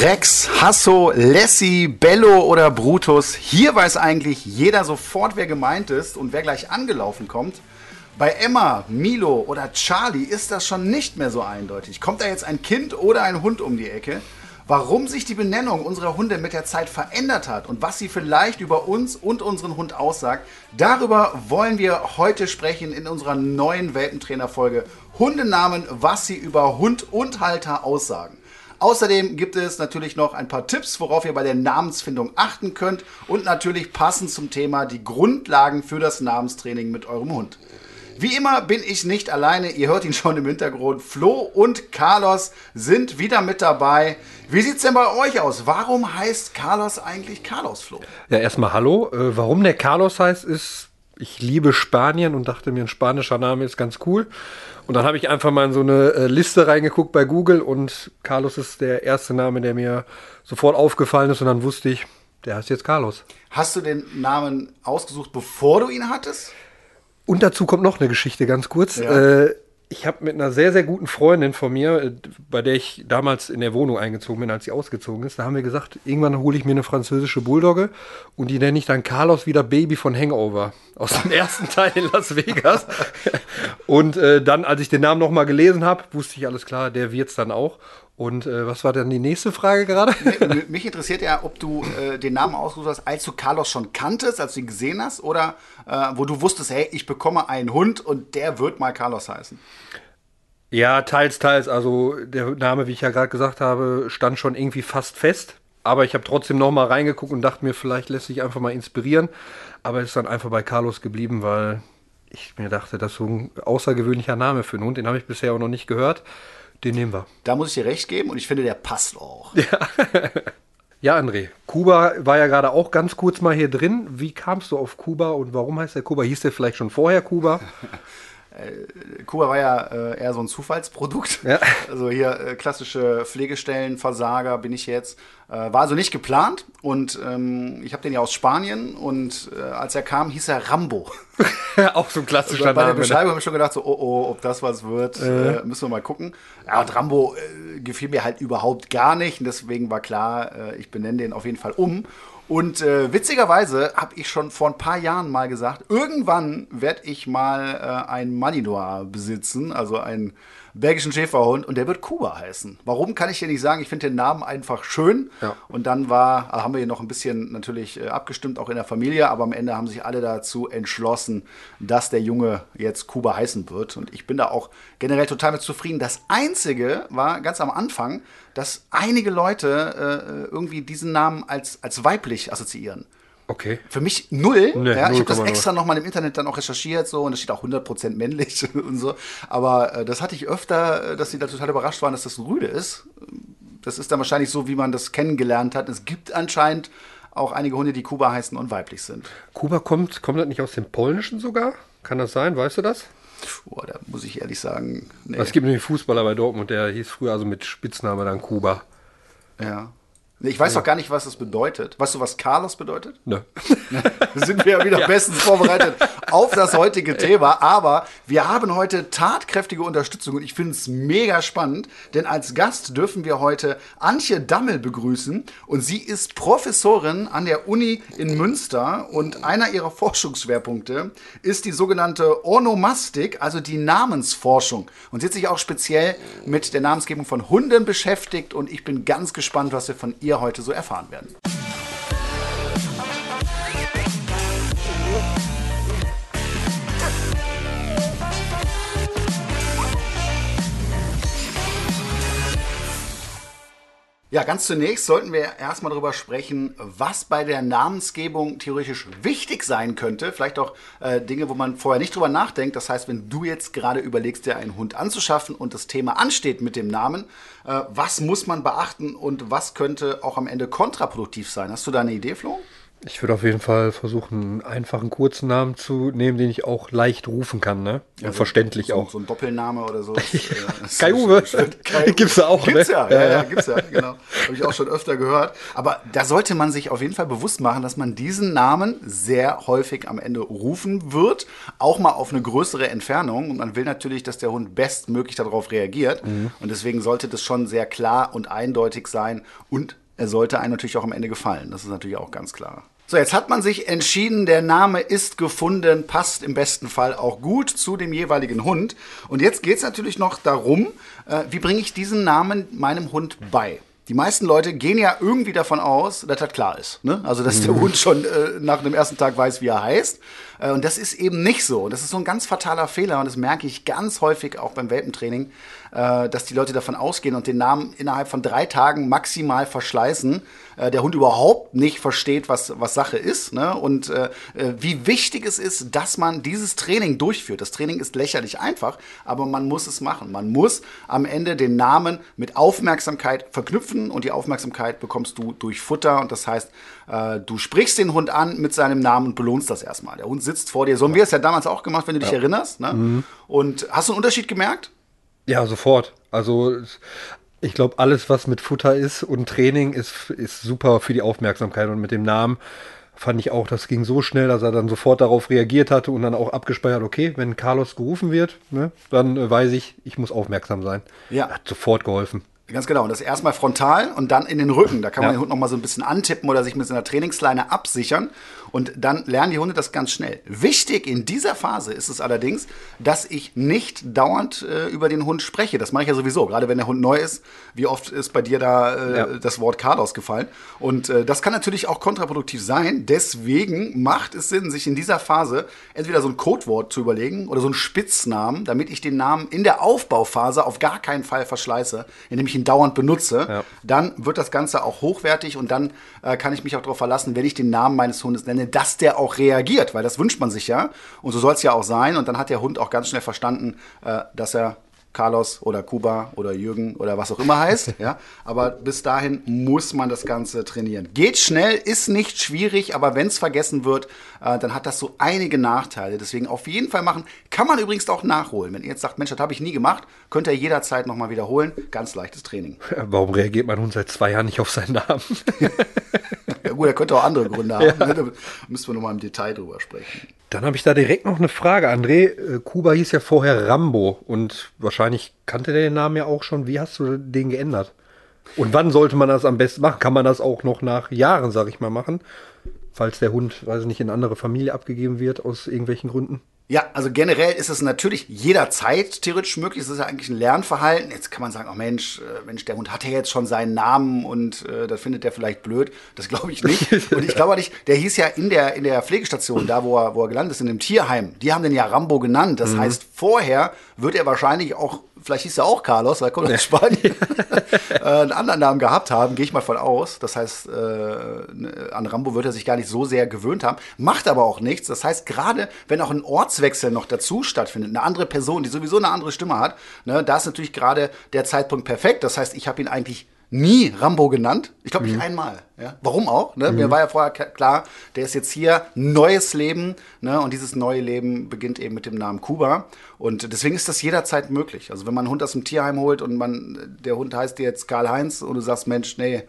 Rex, Hasso, Lassie, Bello oder Brutus. Hier weiß eigentlich jeder sofort, wer gemeint ist und wer gleich angelaufen kommt. Bei Emma, Milo oder Charlie ist das schon nicht mehr so eindeutig. Kommt da jetzt ein Kind oder ein Hund um die Ecke? Warum sich die Benennung unserer Hunde mit der Zeit verändert hat und was sie vielleicht über uns und unseren Hund aussagt, darüber wollen wir heute sprechen in unserer neuen Welpentrainer-Folge Hundenamen, was sie über Hund und Halter aussagen. Außerdem gibt es natürlich noch ein paar Tipps, worauf ihr bei der Namensfindung achten könnt und natürlich passend zum Thema die Grundlagen für das Namenstraining mit eurem Hund. Wie immer bin ich nicht alleine, ihr hört ihn schon im Hintergrund. Flo und Carlos sind wieder mit dabei. Wie sieht's denn bei euch aus? Warum heißt Carlos eigentlich Carlos Flo? Ja, erstmal hallo. Äh, warum der Carlos heißt, ist, ich liebe Spanien und dachte mir, ein spanischer Name ist ganz cool. Und dann habe ich einfach mal in so eine äh, Liste reingeguckt bei Google und Carlos ist der erste Name, der mir sofort aufgefallen ist und dann wusste ich, der heißt jetzt Carlos. Hast du den Namen ausgesucht, bevor du ihn hattest? Und dazu kommt noch eine Geschichte ganz kurz. Ja. Äh, ich habe mit einer sehr, sehr guten Freundin von mir, äh, bei der ich damals in der Wohnung eingezogen bin, als sie ausgezogen ist, da haben wir gesagt, irgendwann hole ich mir eine französische Bulldogge und die nenne ich dann Carlos wieder Baby von Hangover aus dem ersten Teil in Las Vegas. und äh, dann, als ich den Namen nochmal gelesen habe, wusste ich alles klar, der wird's dann auch. Und äh, was war dann die nächste Frage gerade? Mich interessiert ja, ob du äh, den Namen ausgesucht hast, als du Carlos schon kanntest, als du ihn gesehen hast, oder wo du wusstest, hey, ich bekomme einen Hund und der wird mal Carlos heißen. Ja, teils, teils. Also der Name, wie ich ja gerade gesagt habe, stand schon irgendwie fast fest. Aber ich habe trotzdem noch mal reingeguckt und dachte mir, vielleicht lässt sich einfach mal inspirieren. Aber es ist dann einfach bei Carlos geblieben, weil ich mir dachte, das ist so ein außergewöhnlicher Name für einen Hund. Den habe ich bisher auch noch nicht gehört. Den nehmen wir. Da muss ich dir recht geben und ich finde, der passt auch. Ja. ja, André. Kuba war ja gerade auch ganz kurz mal hier drin. Wie kamst du auf Kuba und warum heißt der Kuba? Hieß der vielleicht schon vorher Kuba? Äh, Kuba war ja äh, eher so ein Zufallsprodukt. Ja. Also hier äh, klassische Pflegestellenversager bin ich jetzt. Äh, war also nicht geplant und ähm, ich habe den ja aus Spanien und äh, als er kam, hieß er Rambo. Auch so ein klassischer also Bei der ne? Beschreibung habe ich schon gedacht, so, oh, oh, ob das was wird, äh. müssen wir mal gucken. Ja, und Rambo gefiel mir halt überhaupt gar nicht und deswegen war klar, ich benenne den auf jeden Fall um. Und äh, witzigerweise habe ich schon vor ein paar Jahren mal gesagt, irgendwann werde ich mal äh, einen Malinois besitzen, also einen belgischen Schäferhund, und der wird Kuba heißen. Warum kann ich dir nicht sagen? Ich finde den Namen einfach schön. Ja. Und dann war, äh, haben wir hier noch ein bisschen natürlich äh, abgestimmt, auch in der Familie, aber am Ende haben sich alle dazu entschlossen, dass der Junge jetzt Kuba heißen wird. Und ich bin da auch generell total mit zufrieden. Das Einzige war ganz am Anfang, dass einige Leute äh, irgendwie diesen Namen als, als weiblich assoziieren. Okay. Für mich null. Nee, ja, ich habe das extra nochmal im Internet dann auch recherchiert so und da steht auch 100% männlich und so. Aber äh, das hatte ich öfter, äh, dass sie da total überrascht waren, dass das ein Rüde ist. Das ist dann wahrscheinlich so, wie man das kennengelernt hat. Es gibt anscheinend auch einige Hunde, die Kuba heißen und weiblich sind. Kuba kommt, kommt das nicht aus dem Polnischen sogar? Kann das sein? Weißt du das? Boah, da muss ich ehrlich sagen. Nee. Es gibt nämlich einen Fußballer bei Dortmund, der hieß früher also mit Spitzname dann Kuba. Ja. Ich weiß doch gar nicht, was das bedeutet. Weißt du, was Carlos bedeutet? Nö. sind wir ja wieder ja. bestens vorbereitet auf das heutige Thema. Aber wir haben heute tatkräftige Unterstützung und ich finde es mega spannend, denn als Gast dürfen wir heute Antje Dammel begrüßen und sie ist Professorin an der Uni in Münster und einer ihrer Forschungsschwerpunkte ist die sogenannte Ornomastik, also die Namensforschung. Und sie hat sich auch speziell mit der Namensgebung von Hunden beschäftigt und ich bin ganz gespannt, was wir von ihr wir heute so erfahren werden. Ja, ganz zunächst sollten wir erstmal darüber sprechen, was bei der Namensgebung theoretisch wichtig sein könnte. Vielleicht auch äh, Dinge, wo man vorher nicht drüber nachdenkt. Das heißt, wenn du jetzt gerade überlegst, dir einen Hund anzuschaffen und das Thema ansteht mit dem Namen, äh, was muss man beachten und was könnte auch am Ende kontraproduktiv sein? Hast du da eine Idee, Flo? Ich würde auf jeden Fall versuchen, einen einfachen kurzen Namen zu nehmen, den ich auch leicht rufen kann, ne? Und Ja, verständlich so, auch. So ein Doppelname oder so. Äh, das Kai ist Uwe. Kai Uwe. Gibt's ja auch, ne? Gibt's ja, ja, Ja, ja, ja. gibt's ja, genau. Habe ich auch schon öfter gehört. Aber da sollte man sich auf jeden Fall bewusst machen, dass man diesen Namen sehr häufig am Ende rufen wird, auch mal auf eine größere Entfernung. Und man will natürlich, dass der Hund bestmöglich darauf reagiert. Mhm. Und deswegen sollte das schon sehr klar und eindeutig sein. Und er sollte einem natürlich auch am Ende gefallen. Das ist natürlich auch ganz klar. So, jetzt hat man sich entschieden, der Name ist gefunden, passt im besten Fall auch gut zu dem jeweiligen Hund. Und jetzt geht es natürlich noch darum, äh, wie bringe ich diesen Namen meinem Hund bei? Die meisten Leute gehen ja irgendwie davon aus, dass das klar ist. Ne? Also, dass der Hund schon äh, nach dem ersten Tag weiß, wie er heißt. Äh, und das ist eben nicht so. Und das ist so ein ganz fataler Fehler. Und das merke ich ganz häufig auch beim Welpentraining, äh, dass die Leute davon ausgehen und den Namen innerhalb von drei Tagen maximal verschleißen. Äh, der Hund überhaupt nicht versteht, was, was Sache ist. Ne? Und äh, äh, wie wichtig es ist, dass man dieses Training durchführt. Das Training ist lächerlich einfach, aber man muss es machen. Man muss am Ende den Namen mit Aufmerksamkeit verknüpfen und die Aufmerksamkeit bekommst du durch Futter. Und das heißt, äh, du sprichst den Hund an mit seinem Namen und belohnst das erstmal. Der Hund sitzt vor dir. So haben wir es ja damals auch gemacht, wenn du dich erinnerst. Ne? Und hast du einen Unterschied gemerkt? Ja, sofort. Also ich glaube, alles, was mit Futter ist und Training, ist, ist super für die Aufmerksamkeit. Und mit dem Namen fand ich auch, das ging so schnell, dass er dann sofort darauf reagiert hatte und dann auch abgespeichert, okay, wenn Carlos gerufen wird, ne, dann äh, weiß ich, ich muss aufmerksam sein. Ja. Hat sofort geholfen. Ganz genau. Und das erstmal frontal und dann in den Rücken. Da kann man Ja. den Hund noch mal so ein bisschen antippen oder sich mit so einer Trainingsleine absichern. Und dann lernen die Hunde das ganz schnell. Wichtig in dieser Phase ist es allerdings, dass ich nicht dauernd äh, über den Hund spreche. Das mache ich ja sowieso. Gerade wenn der Hund neu ist. Wie oft ist bei dir da äh, Ja. das Wort Carlos gefallen? Und äh, das kann natürlich auch kontraproduktiv sein. Deswegen macht es Sinn, sich in dieser Phase entweder so ein Codewort zu überlegen oder so einen Spitznamen, damit ich den Namen in der Aufbauphase auf gar keinen Fall verschleiße, indem ich ihn dauernd benutze. Ja. Dann wird das Ganze auch hochwertig und dann äh, kann ich mich auch darauf verlassen, wenn ich den Namen meines Hundes nenne, dass der auch reagiert, weil das wünscht man sich ja. Und so soll es ja auch sein. Und dann hat der Hund auch ganz schnell verstanden, äh, dass er Carlos oder Kuba oder Jürgen oder was auch immer heißt. ja. Aber bis dahin muss man das Ganze trainieren. Geht schnell, ist nicht schwierig, aber wenn es vergessen wird, äh, dann hat das so einige Nachteile. Deswegen auf jeden Fall machen. Kann man übrigens auch nachholen. Wenn ihr jetzt sagt, Mensch, das habe ich nie gemacht, könnt ihr jederzeit nochmal wiederholen. Ganz leichtes Training. Warum reagiert mein Hund seit zwei Jahren nicht auf seinen Namen? Ja gut, er könnte auch andere Gründe haben. Ne? Da müssen wir nochmal im Detail drüber sprechen. Dann habe ich da direkt noch eine Frage, André. Äh, Kuba hieß ja vorher Rambo und wahrscheinlich kannte der den Namen ja auch schon. Wie hast du den geändert? Und wann sollte man das am besten machen? Kann man das auch noch nach Jahren, sag ich mal, machen? Falls der Hund, weiß ich nicht, in eine andere Familie abgegeben wird aus irgendwelchen Gründen? Ja, also generell ist es natürlich jederzeit theoretisch möglich. Es ist ja eigentlich ein Lernverhalten. Jetzt kann man sagen, oh Mensch, äh, Mensch, der Hund hat ja jetzt schon seinen Namen und äh, das findet der vielleicht blöd. Das glaube ich nicht. Und ich glaube nicht, der hieß ja in der, in der Pflegestation, da wo er, wo er gelandet ist, in dem Tierheim, die haben den ja Rambo genannt. Das heißt, vorher wird er wahrscheinlich auch, vielleicht hieß er auch Carlos, weil er kommt aus Spanien, äh, einen anderen Namen gehabt haben, gehe ich mal von aus. Das heißt, äh, ne, an Rambo wird er sich gar nicht so sehr gewöhnt haben, macht aber auch nichts. Das heißt, gerade wenn auch ein Ortswechsel noch dazu stattfindet, eine andere Person, die sowieso eine andere Stimme hat, ne, da ist natürlich gerade der Zeitpunkt perfekt. Das heißt, ich habe ihn eigentlich nie Rambo genannt. Ich glaube nicht einmal. Ja? Warum auch? Ne? Mir war ja vorher klar, der ist jetzt hier, neues Leben. Ne? Und dieses neue Leben beginnt eben mit dem Namen Kuba. Und deswegen ist das jederzeit möglich. Also wenn man einen Hund aus dem Tierheim holt und man, der Hund heißt jetzt Karl-Heinz und du sagst, Mensch, nee,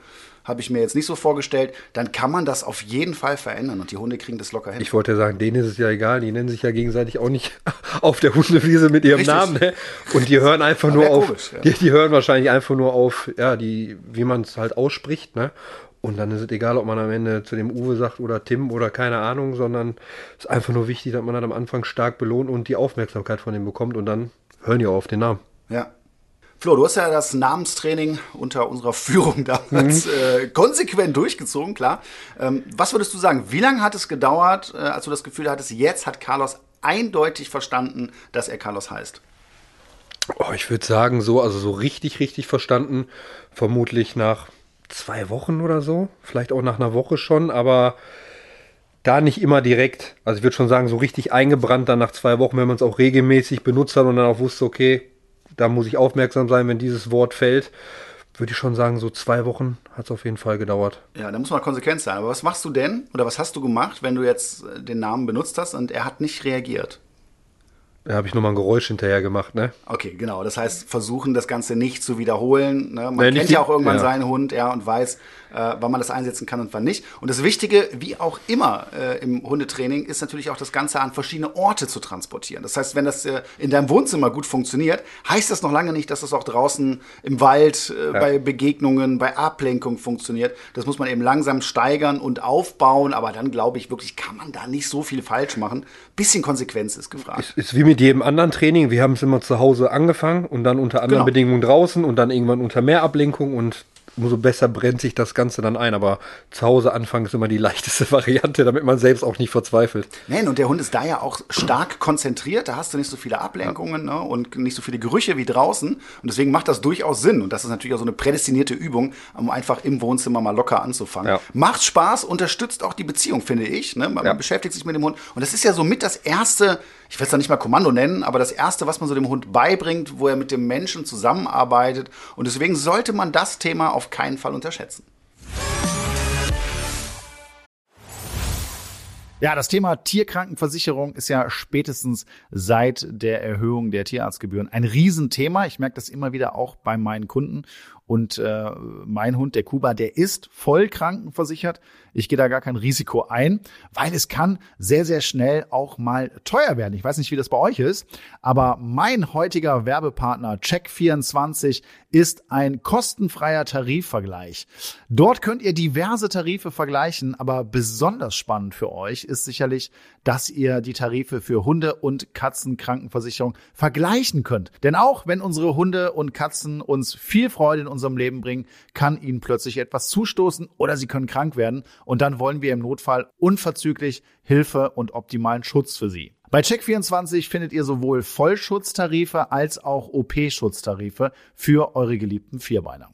habe ich mir jetzt nicht so vorgestellt, dann kann man das auf jeden Fall verändern und die Hunde kriegen das locker hin. Ich wollte ja sagen, denen ist es ja egal, die nennen sich ja gegenseitig auch nicht auf der Hundewiese mit ihrem Richtig. Namen. Ne? Und die hören einfach nur auf, komisch, ja. die, die hören wahrscheinlich einfach nur auf, ja, die, wie man es halt ausspricht, ne? Und dann ist es egal, ob man am Ende zu dem Uwe sagt oder Tim oder keine Ahnung, sondern es ist einfach nur wichtig, dass man dann am Anfang stark belohnt und die Aufmerksamkeit von dem bekommt und dann hören die auch auf den Namen. Ja. Flo, du hast ja das Namenstraining unter unserer Führung damals äh, konsequent durchgezogen, klar. Ähm, was würdest du sagen? Wie lange hat es gedauert, äh, als du das Gefühl hattest, jetzt hat Carlos eindeutig verstanden, dass er Carlos heißt? Oh, ich würde sagen, so, also so richtig, richtig verstanden, vermutlich nach zwei Wochen oder so, vielleicht auch nach einer Woche schon, aber da nicht immer direkt. Also ich würde schon sagen, so richtig eingebrannt dann nach zwei Wochen, wenn man es auch regelmäßig benutzt hat und dann auch wusste, okay, da muss ich aufmerksam sein, wenn dieses Wort fällt, würde ich schon sagen, so zwei Wochen hat es auf jeden Fall gedauert. Ja, da muss man konsequent sein. Aber was machst du denn oder was hast du gemacht, wenn du jetzt äh, den Namen benutzt hast und er hat nicht reagiert? Da habe ich nochmal ein Geräusch hinterher gemacht, ne? Okay, genau. Das heißt, versuchen das Ganze nicht zu wiederholen. Ne? Man nee, kennt ja auch irgendwann ja. seinen Hund, ja, und weiß, äh, wann man das einsetzen kann und wann nicht. Und das Wichtige, wie auch immer äh, im Hundetraining, ist natürlich auch das Ganze an verschiedene Orte zu transportieren. Das heißt, wenn das äh, in deinem Wohnzimmer gut funktioniert, heißt das noch lange nicht, dass das auch draußen im Wald, äh, ja. bei Begegnungen, bei Ablenkung funktioniert. Das muss man eben langsam steigern und aufbauen. Aber dann glaube ich wirklich, kann man da nicht so viel falsch machen. Bisschen Konsequenz ist gefragt. Ist, ist wie mit jedem anderen Training. Wir haben es immer zu Hause angefangen und dann unter anderen genau. Bedingungen draußen und dann irgendwann unter mehr Ablenkung und umso besser brennt sich das Ganze dann ein. Aber zu Hause anfangen ist immer die leichteste Variante, damit man selbst auch nicht verzweifelt. Nein, und der Hund ist da ja auch stark konzentriert. Da hast du nicht so viele Ablenkungen ja. ne, und nicht so viele Gerüche wie draußen. Und deswegen macht das durchaus Sinn. Und das ist natürlich auch so eine prädestinierte Übung, um einfach im Wohnzimmer mal locker anzufangen. Ja. Macht Spaß, unterstützt auch die Beziehung, finde ich. Ne? Man ja. beschäftigt sich mit dem Hund. Und das ist ja somit das erste, ich will es da nicht mal Kommando nennen, aber das erste, was man so dem Hund beibringt, wo er mit dem Menschen zusammenarbeitet. Und deswegen sollte man das Thema auf keinen Fall unterschätzen. Ja, das Thema Tierkrankenversicherung ist ja spätestens seit der Erhöhung der Tierarztgebühren ein Riesenthema. Ich merke das immer wieder auch bei meinen Kunden. Und äh, mein Hund, der Kuba, der ist voll krankenversichert. Ich gehe da gar kein Risiko ein, weil es kann sehr, sehr schnell auch mal teuer werden. Ich weiß nicht, wie das bei euch ist, aber mein heutiger Werbepartner Check24 ist ein kostenfreier Tarifvergleich. Dort könnt ihr diverse Tarife vergleichen, aber besonders spannend für euch ist sicherlich, dass ihr die Tarife für Hunde- und Katzenkrankenversicherung vergleichen könnt. Denn auch wenn unsere Hunde und Katzen uns viel Freude in unserem Leben bringen, kann ihnen plötzlich etwas zustoßen oder sie können krank werden und dann wollen wir im Notfall unverzüglich Hilfe und optimalen Schutz für sie. Bei Check24 findet ihr sowohl Vollschutztarife als auch OP-Schutztarife für eure geliebten Vierbeiner.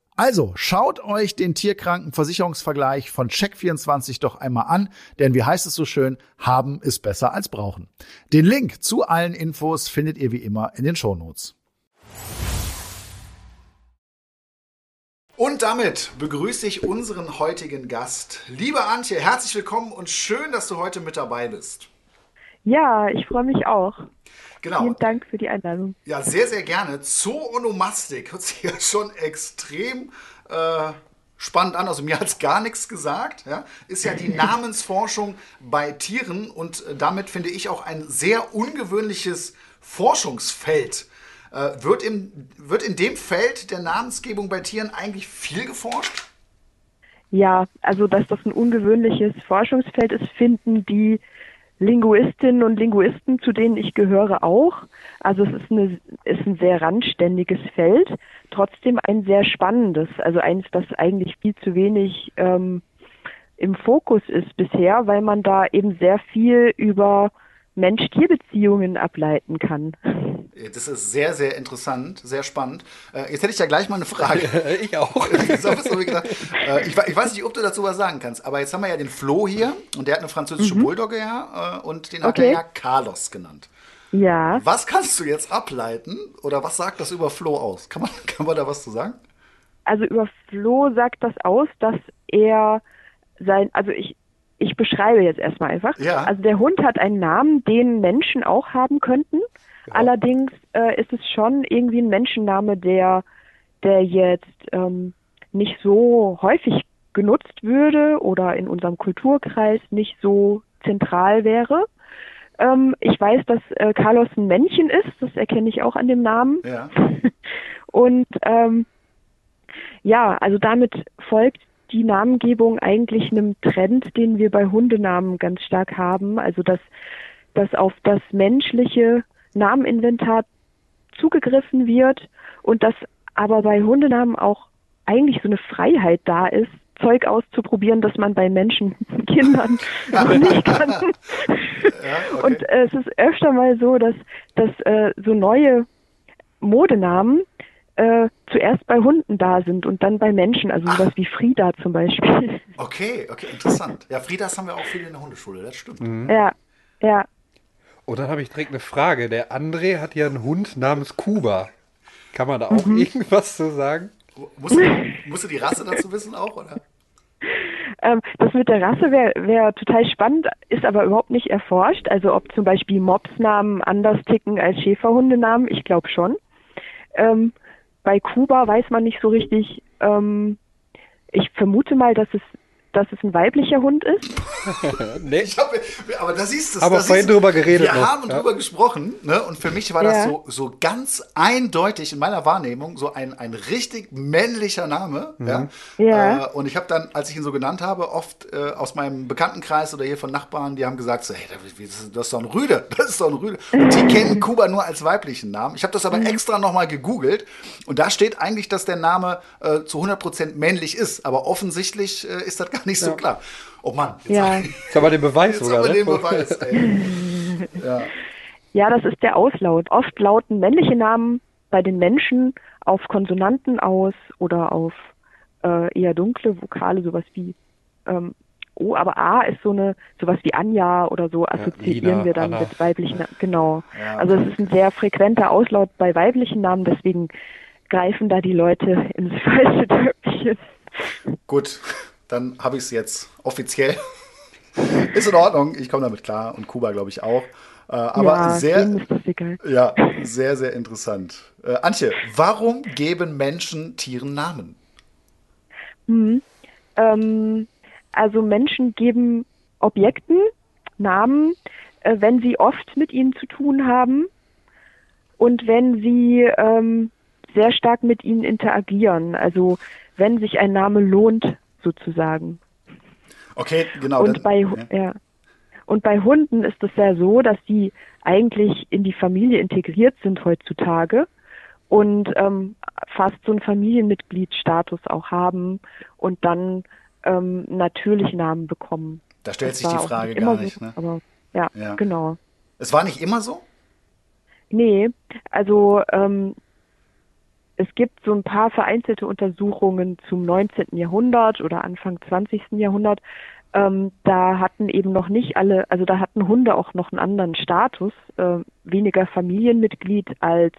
Also schaut euch den Tierkrankenversicherungsvergleich von Check24 doch einmal an, denn wie heißt es so schön, haben ist besser als brauchen. Den Link zu allen Infos findet ihr wie immer in den Shownotes. Und damit begrüße ich unseren heutigen Gast. Liebe Antje, herzlich willkommen und schön, dass du heute mit dabei bist. Ja, ich freue mich auch. Genau. Vielen Dank für die Einladung. Ja, sehr, sehr gerne. Zoonomastik hört sich ja schon extrem äh, spannend an. Also mir hat es gar nichts gesagt. Ja? Ist ja die Namensforschung bei Tieren und äh, damit finde ich auch ein sehr ungewöhnliches Forschungsfeld. Äh, wird, im, wird in dem Feld der Namensgebung bei Tieren eigentlich viel geforscht? Ja, also dass das ein ungewöhnliches Forschungsfeld ist, finden die Linguistinnen und Linguisten, zu denen ich gehöre, auch. Also es ist, eine, ist ein sehr randständiges Feld, trotzdem ein sehr spannendes, also eins, das eigentlich viel zu wenig ähm, im Fokus ist bisher, weil man da eben sehr viel über Mensch-Tier-Beziehungen ableiten kann. Das ist sehr, sehr interessant, sehr spannend. Äh, jetzt hätte ich ja gleich mal eine Frage. ich auch. Äh, ich, weiß nicht, ob du dazu was sagen kannst, aber jetzt haben wir ja den Flo hier und der hat eine französische mhm. Bulldogge ja äh, und den hat okay. er ja Carlos genannt. Ja. Was kannst du jetzt ableiten oder was sagt das über Flo aus? Kann man, kann man da was zu sagen? Also über Flo sagt das aus, dass er sein, also ich, ich beschreibe jetzt erstmal einfach. Ja. Also der Hund hat einen Namen, den Menschen auch haben könnten. Ja. Allerdings äh, ist es schon irgendwie ein Menschenname, der, der jetzt ähm, nicht so häufig genutzt würde oder in unserem Kulturkreis nicht so zentral wäre. Ähm, ich weiß, dass äh, Carlos ein Männchen ist, das erkenne ich auch an dem Namen. Ja. Und ähm, ja, also damit folgt die Namengebung eigentlich einem Trend, den wir bei Hundenamen ganz stark haben. Also dass, dass auf das menschliche Nameninventar zugegriffen wird und dass aber bei Hundenamen auch eigentlich so eine Freiheit da ist, Zeug auszuprobieren, das man bei Menschen, Kindern noch nicht kann. Ja, okay. Und äh, es ist öfter mal so, dass, dass äh, so neue Modenamen äh, zuerst bei Hunden da sind und dann bei Menschen, also sowas wie Frieda zum Beispiel. Okay, okay, interessant. Ja, Friedas haben wir auch viele in der Hundeschule, das stimmt. Mhm. Ja, ja. Und dann habe ich direkt eine Frage. Der André hat ja einen Hund namens Kuba. Kann man da auch mhm. irgendwas zu sagen? Musst du, musst du die Rasse dazu wissen auch, oder? Ähm, das mit der Rasse wäre wär total spannend, ist aber überhaupt nicht erforscht. Also ob zum Beispiel Mopsnamen anders ticken als Schäferhundenamen, ich glaube schon. Ähm, bei Kuba weiß man nicht so richtig. Ähm, ich vermute mal, dass es dass es ein weiblicher Hund ist. nee. Hab, aber da siehst du Aber da vorhin drüber geredet. Wir noch. haben ja. drüber gesprochen, ne? Und für mich war ja. das so, so ganz eindeutig in meiner Wahrnehmung so ein, ein richtig männlicher Name. Mhm. Ja. ja. Äh, und ich habe dann, als ich ihn so genannt habe, oft äh, aus meinem Bekanntenkreis oder hier von Nachbarn, die haben gesagt: so, hey, das ist doch ein Rüde, das ist doch ein Rüde. Und die kennen Kuba nur als weiblichen Namen. Ich habe das aber mhm. extra nochmal gegoogelt und da steht eigentlich, dass der Name äh, zu 100% männlich ist. Aber offensichtlich äh, ist das gar nicht so klar. Oh Mann, jetzt ja. habe hab den Beweis jetzt sogar. Ne? den Beweis, ey. ja. ja, das ist der Auslaut. Oft lauten männliche Namen bei den Menschen auf Konsonanten aus oder auf äh, eher dunkle Vokale, sowas wie ähm, O, aber A ist so eine, sowas wie Anja oder so assoziieren ja, Lina, wir dann Anna. mit weiblichen Namen. Genau. Ja, also es ist ein sehr frequenter Auslaut bei weiblichen Namen, deswegen greifen da die Leute ins falsche Töpfchen. Gut, dann habe ich es jetzt offiziell. ist in Ordnung, ich komme damit klar und Kuba glaube ich auch. Äh, aber ja, sehr, ja, sehr, sehr interessant. Äh, Antje, warum geben Menschen Tieren Namen? Hm, ähm, also Menschen geben Objekten Namen, äh, wenn sie oft mit ihnen zu tun haben und wenn sie ähm, sehr stark mit ihnen interagieren. Also wenn sich ein Name lohnt sozusagen. Okay, genau. Und, bei, ja. ja. Und bei Hunden ist es ja so, dass die eigentlich in die Familie integriert sind heutzutage und ähm, fast so einen Familienmitgliedsstatus auch haben und dann ähm, natürlich Namen bekommen. Da stellt das sich die Frage gar nicht. So, ne? Aber ja, ja, genau. Es war nicht immer so? Nee, also ähm, es gibt so ein paar vereinzelte Untersuchungen zum 19. Jahrhundert oder Anfang 20. Jahrhundert. Ähm, da hatten eben noch nicht alle, also da hatten Hunde auch noch einen anderen Status, äh, weniger Familienmitglied als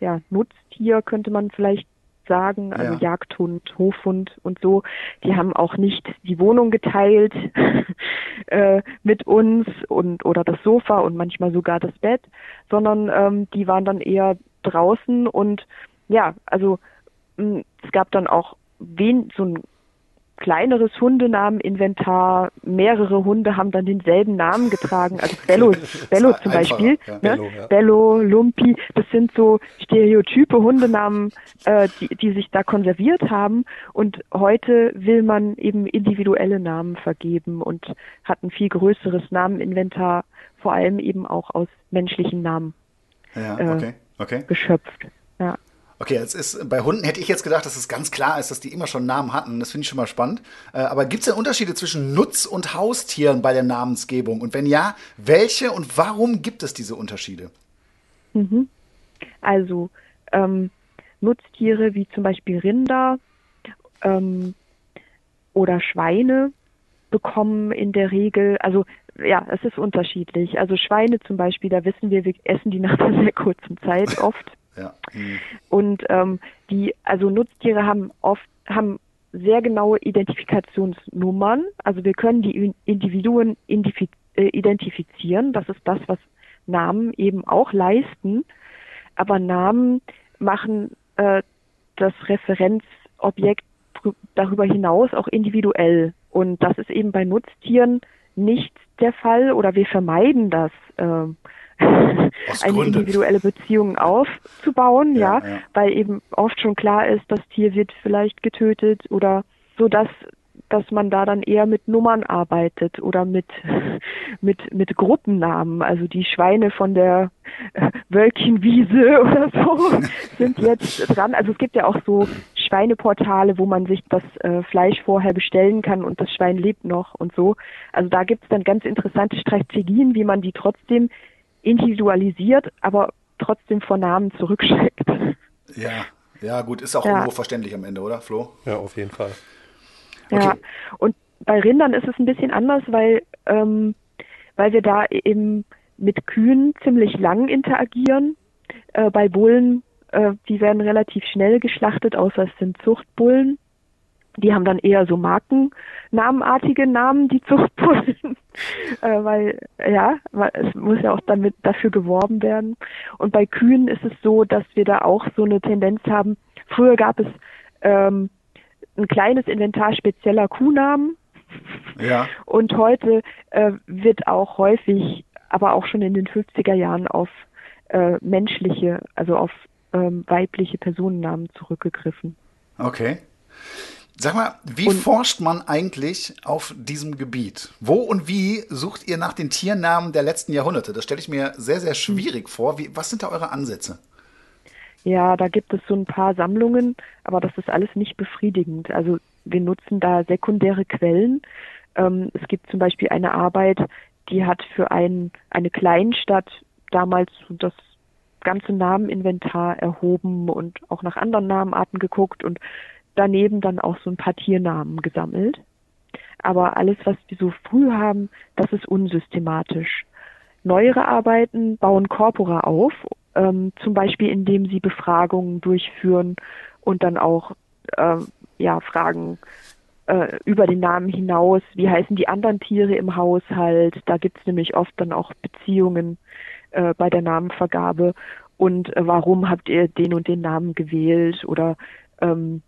ja, Nutztier könnte man vielleicht sagen, also ja. Jagdhund, Hofhund und so. Die haben auch nicht die Wohnung geteilt äh, mit uns und oder das Sofa und manchmal sogar das Bett, sondern ähm, die waren dann eher draußen und ja, also mh, es gab dann auch wen, so ein kleineres Hundenameninventar. Mehrere Hunde haben dann denselben Namen getragen. Also Bello, Bello zum Beispiel. Ja. Ne? Bello, ja. Bello, Lumpi, das sind so stereotype Hundenamen, äh, die, die sich da konserviert haben. Und heute will man eben individuelle Namen vergeben und hat ein viel größeres Nameninventar, vor allem eben auch aus menschlichen Namen ja, okay, äh, okay. geschöpft. Ja. Okay, jetzt ist bei Hunden hätte ich jetzt gedacht, dass es ganz klar ist, dass die immer schon Namen hatten. Das finde ich schon mal spannend. Äh, aber gibt es denn Unterschiede zwischen Nutz- und Haustieren bei der Namensgebung? Und wenn ja, welche und warum gibt es diese Unterschiede? Mhm. Also ähm, Nutztiere wie zum Beispiel Rinder ähm, oder Schweine bekommen in der Regel, also ja, es ist unterschiedlich. Also Schweine zum Beispiel, da wissen wir, wir essen die nach einer sehr kurzen Zeit oft. Ja. Mhm. Und ähm, die, also Nutztiere haben oft, haben sehr genaue Identifikationsnummern. Also wir können die Individuen äh, identifizieren. Das ist das, was Namen eben auch leisten. Aber Namen machen äh, das Referenzobjekt darüber hinaus auch individuell. Und das ist eben bei Nutztieren nicht der Fall oder wir vermeiden das. Äh, eine individuelle Beziehung aufzubauen, ja, ja, ja, weil eben oft schon klar ist, das Tier wird vielleicht getötet oder so dass dass man da dann eher mit Nummern arbeitet oder mit, mit, mit Gruppennamen. Also die Schweine von der äh, Wölkchenwiese oder so sind jetzt dran. Also es gibt ja auch so Schweineportale, wo man sich das äh, Fleisch vorher bestellen kann und das Schwein lebt noch und so. Also da gibt es dann ganz interessante Strategien, wie man die trotzdem individualisiert, aber trotzdem vor Namen zurückschreckt. Ja, ja, gut, ist auch ja. irgendwo verständlich am Ende, oder, Flo? Ja, auf jeden Fall. Okay. Ja, und bei Rindern ist es ein bisschen anders, weil, ähm, weil wir da eben mit Kühen ziemlich lang interagieren. Äh, bei Bullen, äh, die werden relativ schnell geschlachtet, außer es sind Zuchtbullen. Die haben dann eher so markennamenartige Namen, die Zuchtbullen, äh, weil ja, weil es muss ja auch damit dafür geworben werden. Und bei Kühen ist es so, dass wir da auch so eine Tendenz haben. Früher gab es ähm, ein kleines Inventar spezieller Kuhnamen. Ja. Und heute äh, wird auch häufig, aber auch schon in den 50er Jahren auf äh, menschliche, also auf ähm, weibliche Personennamen zurückgegriffen. Okay. Sag mal, wie und, forscht man eigentlich auf diesem Gebiet? Wo und wie sucht ihr nach den Tiernamen der letzten Jahrhunderte? Das stelle ich mir sehr, sehr schwierig vor. Wie, was sind da eure Ansätze? Ja, da gibt es so ein paar Sammlungen, aber das ist alles nicht befriedigend. Also wir nutzen da sekundäre Quellen. Ähm, es gibt zum Beispiel eine Arbeit, die hat für ein, eine Kleinstadt damals das ganze Nameninventar erhoben und auch nach anderen Namenarten geguckt und daneben dann auch so ein paar Tiernamen gesammelt. Aber alles, was wir so früh haben, das ist unsystematisch. Neuere Arbeiten bauen Corpora auf, ähm, zum Beispiel indem sie Befragungen durchführen und dann auch äh, ja, Fragen äh, über den Namen hinaus, wie heißen die anderen Tiere im Haushalt. Da gibt es nämlich oft dann auch Beziehungen äh, bei der Namenvergabe und äh, warum habt ihr den und den Namen gewählt oder ähm,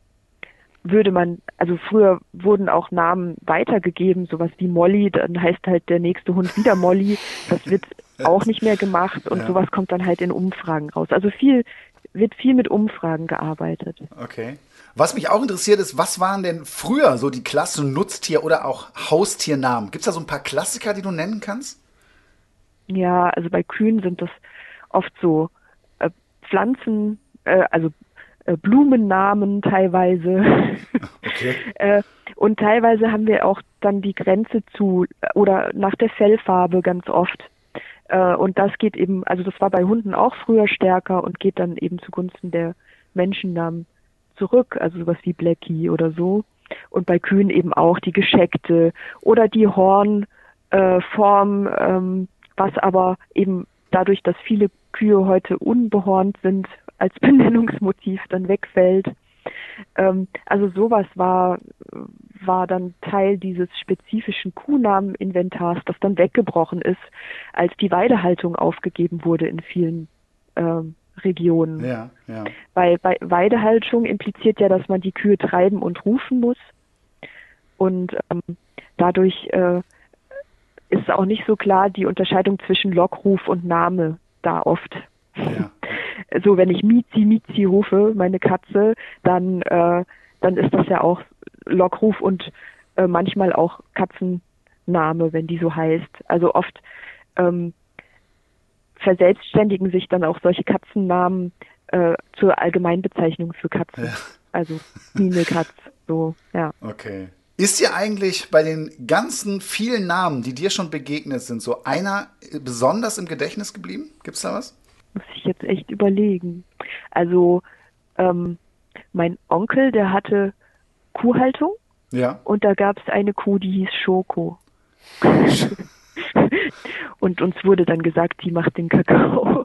würde man, also früher wurden auch Namen weitergegeben, sowas wie Molly, dann heißt halt der nächste Hund wieder Molly. Das wird auch nicht mehr gemacht und ja. sowas kommt dann halt in Umfragen raus. Also viel, wird viel mit Umfragen gearbeitet. Okay. Was mich auch interessiert ist, was waren denn früher so die klassischen Nutztier- oder auch Haustiernamen? Gibt es da so ein paar Klassiker, die du nennen kannst? Ja, also bei Kühen sind das oft so äh, Pflanzen, äh, also Blumennamen teilweise. Okay. äh, und teilweise haben wir auch dann die Grenze zu oder nach der Fellfarbe ganz oft. Äh, und das geht eben, also das war bei Hunden auch früher stärker und geht dann eben zugunsten der Menschennamen zurück, also sowas wie Blackie oder so. Und bei Kühen eben auch die gescheckte oder die Hornform, äh, ähm, was aber eben dadurch, dass viele Kühe heute unbehornt sind, als Benennungsmotiv dann wegfällt. Ähm, also sowas war, war dann Teil dieses spezifischen Kuhnameninventars, das dann weggebrochen ist, als die Weidehaltung aufgegeben wurde in vielen ähm, Regionen. Ja, ja. Weil bei Weidehaltung impliziert ja, dass man die Kühe treiben und rufen muss. Und ähm, dadurch äh, ist auch nicht so klar die Unterscheidung zwischen Lockruf und Name da oft. Ja. So, wenn ich Mizi, Mizi rufe, meine Katze, dann, äh, dann ist das ja auch Lockruf und äh, manchmal auch Katzenname, wenn die so heißt. Also oft ähm, verselbstständigen sich dann auch solche Katzennamen äh, zur Allgemeinbezeichnung für Katzen. Ja. Also Mine Katz, so, ja. Okay. Ist dir eigentlich bei den ganzen vielen Namen, die dir schon begegnet sind, so einer besonders im Gedächtnis geblieben? Gibt es da was? Muss ich jetzt echt überlegen. Also ähm, mein Onkel, der hatte Kuhhaltung. Ja. Und da gab es eine Kuh, die hieß Schoko. und uns wurde dann gesagt, die macht den Kakao.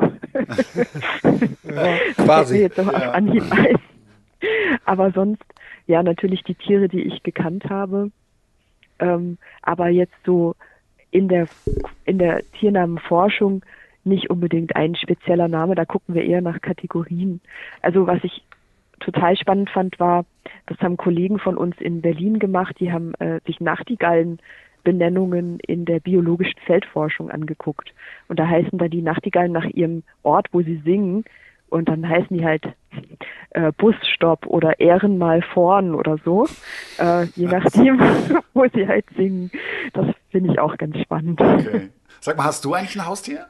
ja, quasi. Jetzt noch ja. Anhieb ein. Aber sonst, ja, natürlich die Tiere, die ich gekannt habe. Ähm, aber jetzt so in der, in der Tiernamenforschung nicht unbedingt ein spezieller Name, da gucken wir eher nach Kategorien. Also was ich total spannend fand, war, das haben Kollegen von uns in Berlin gemacht, die haben äh, sich Nachtigallenbenennungen in der biologischen Feldforschung angeguckt. Und da heißen da die Nachtigallen nach ihrem Ort, wo sie singen. und dann heißen die halt äh, Busstopp oder Ehrenmal vorn oder so, äh, je nachdem, wo sie halt singen. Das finde ich auch ganz spannend. Okay. Sag mal, hast du eigentlich ein Haustier?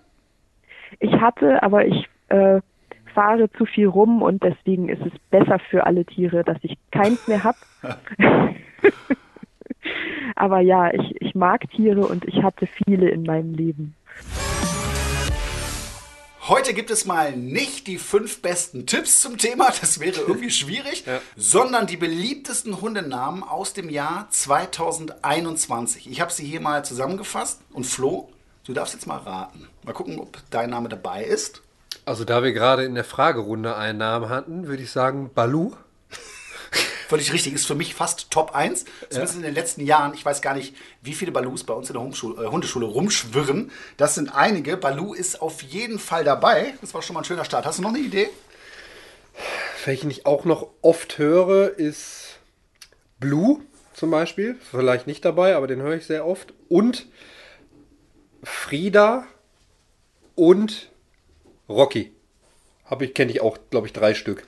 Ich hatte, aber ich äh, fahre zu viel rum und deswegen ist es besser für alle Tiere, dass ich keins mehr habe. aber ja, ich, ich mag Tiere und ich hatte viele in meinem Leben. Heute gibt es mal nicht die fünf besten Tipps zum Thema, das wäre irgendwie schwierig, ja. sondern die beliebtesten Hundenamen aus dem Jahr 2021. Ich habe sie hier mal zusammengefasst und Flo, du darfst jetzt mal raten. Mal gucken, ob dein Name dabei ist. Also da wir gerade in der Fragerunde einen Namen hatten, würde ich sagen Balu völlig richtig. Ist für mich fast Top 1. Zumindest ja. in den letzten Jahren. Ich weiß gar nicht, wie viele Balus bei uns in der Hundeschule, äh, Hundeschule rumschwirren. Das sind einige. Balu ist auf jeden Fall dabei. Das war schon mal ein schöner Start. Hast du noch eine Idee? Welchen ich auch noch oft höre, ist Blue zum Beispiel. Vielleicht nicht dabei, aber den höre ich sehr oft. Und Frieda und Rocky. Habe ich, kenne ich auch, glaube ich, drei Stück.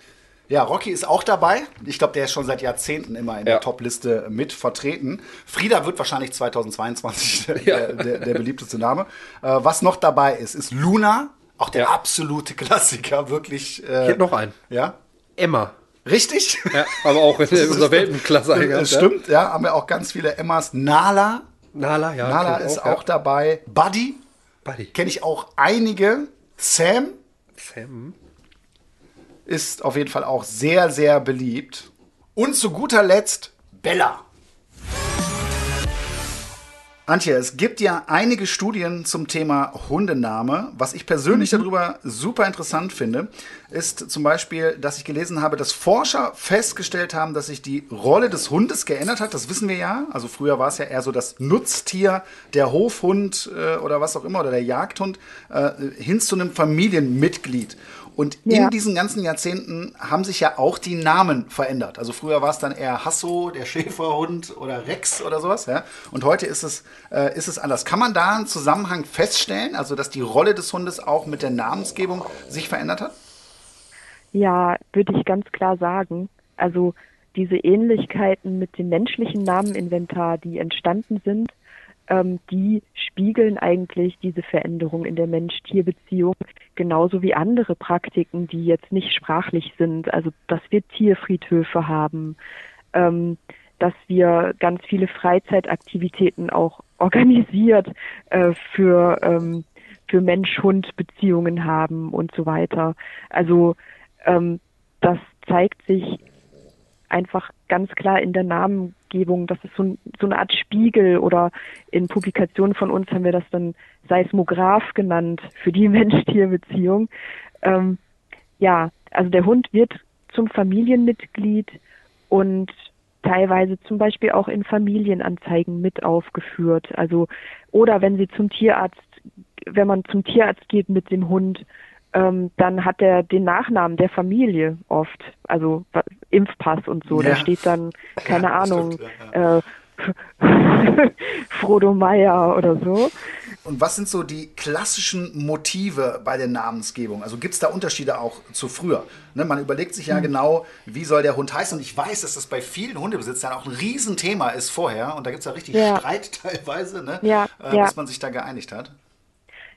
Ja, Rocky ist auch dabei. Ich glaube, der ist schon seit Jahrzehnten immer in ja. der Top-Liste mit vertreten. Frieda wird wahrscheinlich 2022 der, ja. der, der, beliebteste Name. Äh, was noch dabei ist, ist Luna. Auch der ja. absolute Klassiker, wirklich. Äh, ich hätte noch einen. Ja? Emma. Richtig? Ja, aber auch in unserer Weltenklasse eigentlich. Stimmt, ja. Haben wir auch ganz viele Emmas. Nala. Nala, ja. Nala ist auch, auch dabei. Buddy. Buddy. Kenne ich auch einige. Sam. Sam ist auf jeden Fall auch sehr, sehr beliebt. Und zu guter Letzt Bella. Antje, es gibt ja einige Studien zum Thema Hundename. Was ich persönlich mhm. darüber super interessant finde, ist zum Beispiel, dass ich gelesen habe, dass Forscher festgestellt haben, dass sich die Rolle des Hundes geändert hat. Das wissen wir ja. Also früher war es ja eher so das Nutztier, der Hofhund äh, oder was auch immer oder der Jagdhund äh, hin zu einem Familienmitglied. Und ja. in diesen ganzen Jahrzehnten haben sich ja auch die Namen verändert. Also früher war es dann eher Hasso, der Schäferhund oder Rex oder sowas. Ja? Und heute ist es, äh, ist es anders. Kann man da einen Zusammenhang feststellen, also dass die Rolle des Hundes auch mit der Namensgebung sich verändert hat? Ja, würde ich ganz klar sagen. Also diese Ähnlichkeiten mit dem menschlichen Nameninventar, die entstanden sind, ähm, die spiegeln eigentlich diese Veränderung in der Mensch-Tier-Beziehung genauso wie andere Praktiken, die jetzt nicht sprachlich sind. Also dass wir Tierfriedhöfe haben, ähm, dass wir ganz viele Freizeitaktivitäten auch organisiert äh, für ähm, für Mensch-Hund-Beziehungen haben und so weiter. Also ähm, das zeigt sich einfach ganz klar in der Namengebung. Das ist so, so eine Art Spiegel oder in Publikationen von uns haben wir das dann Seismograph genannt für die Mensch-Tier-Beziehung. Ähm, ja, also der Hund wird zum Familienmitglied und teilweise zum Beispiel auch in Familienanzeigen mit aufgeführt. Also oder wenn sie zum Tierarzt, wenn man zum Tierarzt geht mit dem Hund, ähm, dann hat er den Nachnamen der Familie oft, also Impfpass und so. Ja. Da steht dann, keine ja, Ahnung, stimmt, ja, äh, Frodo Meier oder so. Und was sind so die klassischen Motive bei der Namensgebung? Also gibt es da Unterschiede auch zu früher? Ne, man überlegt sich ja mhm. genau, wie soll der Hund heißen. Und ich weiß, dass das bei vielen Hundebesitzern auch ein Riesenthema ist vorher. Und da gibt es ja richtig Streit teilweise, ne? ja, äh, bis man sich da geeinigt hat.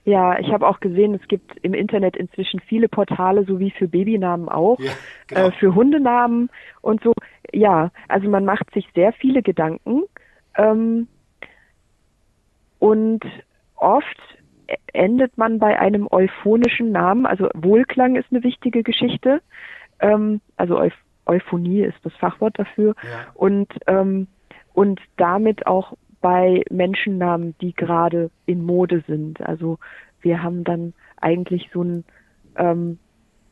Ja, ich habe auch gesehen, es gibt im Internet inzwischen viele Portale, so wie für Babynamen auch, ja, genau. äh, für Hundenamen und so. Ja, also man macht sich sehr viele Gedanken ähm, und oft endet man bei einem euphonischen Namen. Also Wohlklang ist eine wichtige Geschichte. Ähm, also Euph Euphonie ist das Fachwort dafür. Ja. Und ähm, und damit auch bei Menschennamen, die gerade in Mode sind. Also wir haben dann eigentlich so ein, ähm,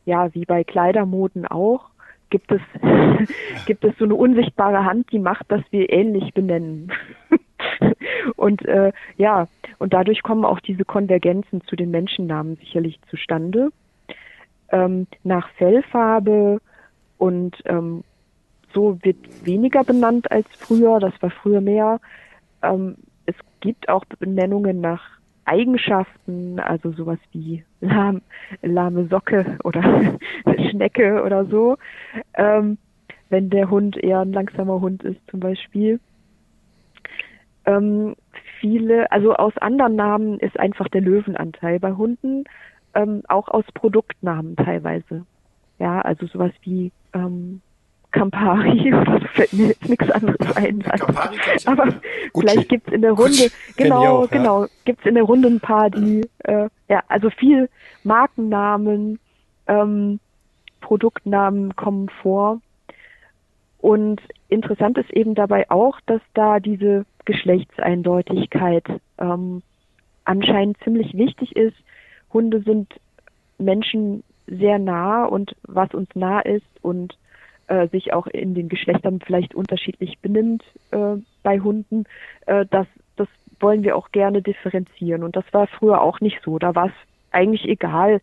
ja, wie bei Kleidermoden auch, gibt es, gibt es so eine unsichtbare Hand, die macht, dass wir ähnlich benennen. und äh, ja, und dadurch kommen auch diese Konvergenzen zu den Menschennamen sicherlich zustande. Ähm, nach Fellfarbe und ähm, so wird weniger benannt als früher, das war früher mehr. Ähm, es gibt auch Benennungen nach Eigenschaften, also sowas wie lahm, lahme Socke oder Schnecke oder so, ähm, wenn der Hund eher ein langsamer Hund ist zum Beispiel. Ähm, viele, also aus anderen Namen ist einfach der Löwenanteil bei Hunden, ähm, auch aus Produktnamen teilweise. Ja, also sowas wie ähm, Campari oder so fällt mir jetzt nichts anderes ein. Campari Aber Gucci. vielleicht gibt's in der Runde, Gucci. genau, auch, genau, ja. gibt's in der Runde ein paar, die, äh, ja, also viel Markennamen, ähm, Produktnamen kommen vor. Und interessant ist eben dabei auch, dass da diese Geschlechtseindeutigkeit ähm, anscheinend ziemlich wichtig ist. Hunde sind Menschen sehr nah und was uns nah ist und äh, sich auch in den Geschlechtern vielleicht unterschiedlich benimmt äh, bei Hunden, äh, das, das wollen wir auch gerne differenzieren. Und das war früher auch nicht so. Da war es eigentlich egal,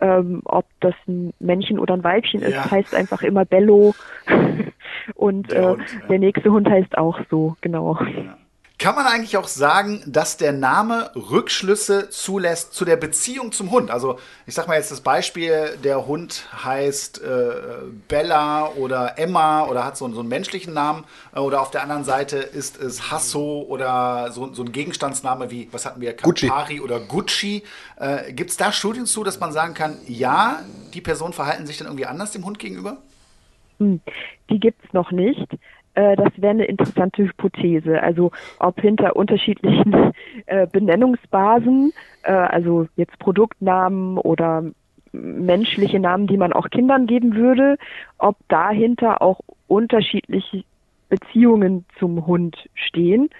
ähm, ob das ein Männchen oder ein Weibchen ist, ja. heißt einfach immer Bello. und der, äh, Hund, ja. der nächste Hund heißt auch so, genau. Ja. Kann man eigentlich auch sagen, dass der Name Rückschlüsse zulässt zu der Beziehung zum Hund? Also ich sag mal jetzt das Beispiel, der Hund heißt äh, Bella oder Emma oder hat so, so einen menschlichen Namen äh, oder auf der anderen Seite ist es Hasso oder so, so ein Gegenstandsname wie, was hatten wir, Campari oder Gucci. Äh, Gibt es da Studien zu, dass man sagen kann, ja, die Personen verhalten sich dann irgendwie anders dem Hund gegenüber? Hm, die gibt es noch nicht. Äh, das wäre eine interessante Hypothese. Also ob hinter unterschiedlichen äh, Benennungsbasen, äh, also jetzt Produktnamen oder menschliche Namen, die man auch Kindern geben würde, ob dahinter auch unterschiedliche Beziehungen zum Hund stehen.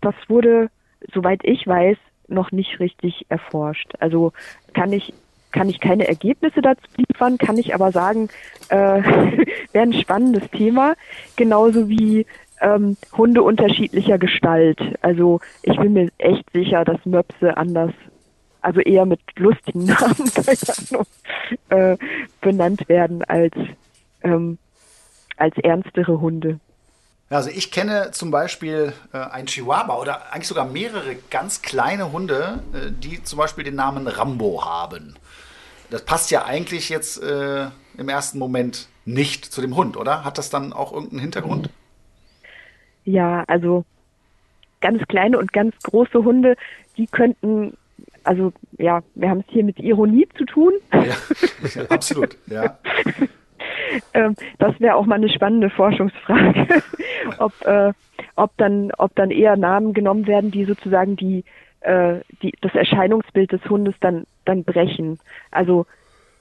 Das wurde, soweit ich weiß, noch nicht richtig erforscht. Also kann ich kann ich keine Ergebnisse dazu liefern, kann ich aber sagen, äh, wäre ein spannendes Thema, genauso wie ähm, Hunde unterschiedlicher Gestalt. Also ich bin mir echt sicher, dass Möpse anders, also eher mit lustigen Namen, äh, benannt werden als, ähm, als ernstere Hunde. Also ich kenne zum Beispiel äh, einen Chihuahua oder eigentlich sogar mehrere ganz kleine Hunde, äh, die zum Beispiel den Namen Rambo haben. Das passt ja eigentlich jetzt äh, im ersten Moment nicht zu dem Hund, oder? Hat das dann auch irgendeinen Hintergrund? Ja, also ganz kleine und ganz große Hunde, die könnten, also ja, wir haben es hier mit Ironie zu tun. Ja, absolut, ja. ähm, das wäre auch mal eine spannende Forschungsfrage, ob, äh, ob, dann, ob dann eher Namen genommen werden, die sozusagen die, äh, die, das Erscheinungsbild des Hundes dann, dann brechen. Also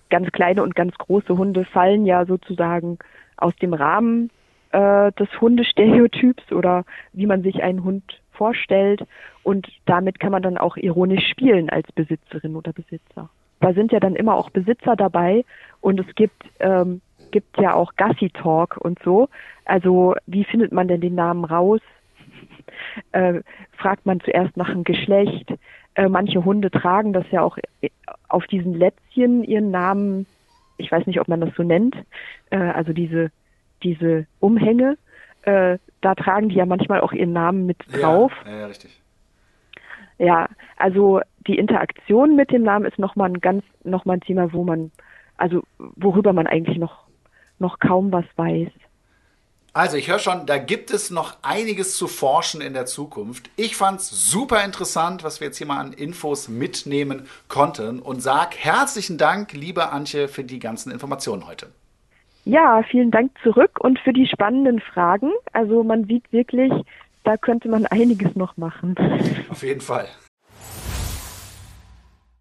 ganz kleine und ganz große Hunde fallen ja sozusagen aus dem Rahmen äh, des Hundestereotyps oder wie man sich einen Hund vorstellt. Und damit kann man dann auch ironisch spielen als Besitzerin oder Besitzer. Da sind ja dann immer auch Besitzer dabei und es gibt, ähm, gibt ja auch Gassi Talk und so. Also wie findet man denn den Namen raus? Äh, fragt man zuerst nach dem Geschlecht. Äh, manche Hunde tragen das ja auch auf diesen Lätzchen ihren Namen, ich weiß nicht, ob man das so nennt, äh, also diese, diese Umhänge, äh, da tragen die ja manchmal auch ihren Namen mit drauf. Ja, ja, richtig. Ja, also die Interaktion mit dem Namen ist nochmal ein ganz, nochmal ein Thema, wo man, also worüber man eigentlich noch, noch kaum was weiß. Also ich höre schon, da gibt es noch einiges zu forschen in der Zukunft. Ich fand es super interessant, was wir jetzt hier mal an Infos mitnehmen konnten und sag herzlichen Dank, liebe Antje, für die ganzen Informationen heute. Ja, vielen Dank zurück und für die spannenden Fragen. Also man sieht wirklich, da könnte man einiges noch machen. Auf jeden Fall.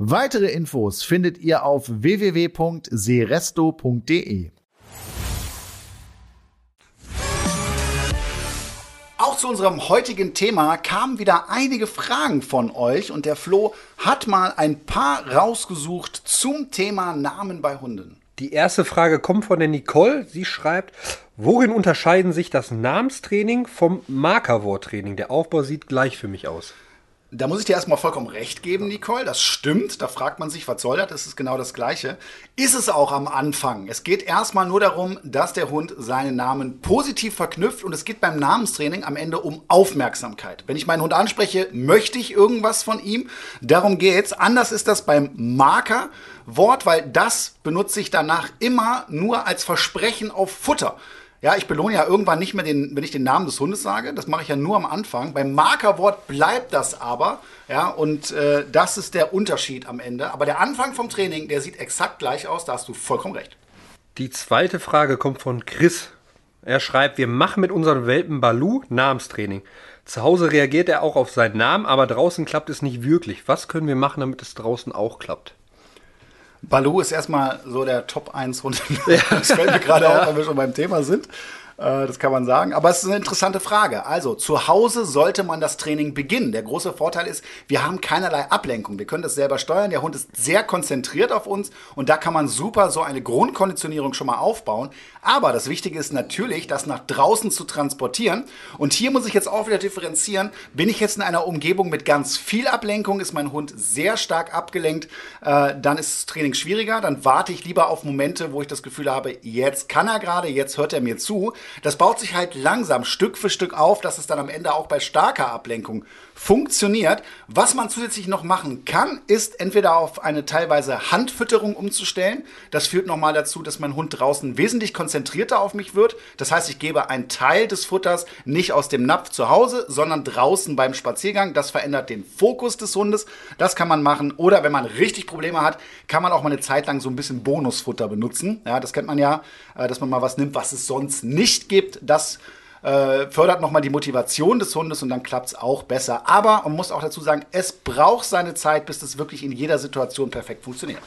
Weitere Infos findet ihr auf www.seresto.de. Auch zu unserem heutigen Thema kamen wieder einige Fragen von euch und der Flo hat mal ein paar rausgesucht zum Thema Namen bei Hunden. Die erste Frage kommt von der Nicole. Sie schreibt, worin unterscheiden sich das Namenstraining vom Markerworttraining? Der Aufbau sieht gleich für mich aus. Da muss ich dir erstmal vollkommen recht geben, Nicole. Das stimmt. Da fragt man sich, was soll das? Das ist genau das Gleiche. Ist es auch am Anfang. Es geht erstmal nur darum, dass der Hund seinen Namen positiv verknüpft und es geht beim Namenstraining am Ende um Aufmerksamkeit. Wenn ich meinen Hund anspreche, möchte ich irgendwas von ihm. Darum geht's. Anders ist das beim Markerwort, weil das benutze ich danach immer nur als Versprechen auf Futter. Ja, ich belohne ja irgendwann nicht mehr den, wenn ich den Namen des Hundes sage. Das mache ich ja nur am Anfang. Beim Markerwort bleibt das aber. Ja, und äh, das ist der Unterschied am Ende. Aber der Anfang vom Training, der sieht exakt gleich aus. Da hast du vollkommen recht. Die zweite Frage kommt von Chris. Er schreibt, wir machen mit unserem Welpen Balu Namenstraining. Zu Hause reagiert er auch auf seinen Namen, aber draußen klappt es nicht wirklich. Was können wir machen, damit es draußen auch klappt? Baloo ist erstmal so der Top 1 Hund. Ja. Das fällt mir gerade auf, wenn wir schon beim Thema sind. Äh, das kann man sagen. Aber es ist eine interessante Frage. Also, zu Hause sollte man das Training beginnen. Der große Vorteil ist, wir haben keinerlei Ablenkung. Wir können das selber steuern. Der Hund ist sehr konzentriert auf uns und da kann man super so eine Grundkonditionierung schon mal aufbauen. Aber das Wichtige ist natürlich, das nach draußen zu transportieren. Und hier muss ich jetzt auch wieder differenzieren. Bin ich jetzt in einer Umgebung mit ganz viel Ablenkung, ist mein Hund sehr stark abgelenkt, äh, dann ist das Training schwieriger. Dann warte ich lieber auf Momente, wo ich das Gefühl habe, jetzt kann er gerade, jetzt hört er mir zu. Das baut sich halt langsam Stück für Stück auf, dass es dann am Ende auch bei starker Ablenkung funktioniert. Was man zusätzlich noch machen kann, ist entweder auf eine teilweise Handfütterung umzustellen. Das führt nochmal dazu, dass mein Hund draußen wesentlich konzentrierter auf mich wird. Das heißt, ich gebe einen Teil des Futters nicht aus dem Napf zu Hause, sondern draußen beim Spaziergang. Das verändert den Fokus des Hundes. Das kann man machen. Oder wenn man richtig Probleme hat, kann man auch mal eine Zeit lang so ein bisschen Bonusfutter benutzen. Ja, das kennt man ja, äh, dass man mal was nimmt, was es sonst nicht gibt. Das äh, fördert nochmal die Motivation des Hundes und dann klappt es auch besser. Aber man muss auch dazu sagen, es braucht seine Zeit, bis das wirklich in jeder Situation perfekt funktioniert.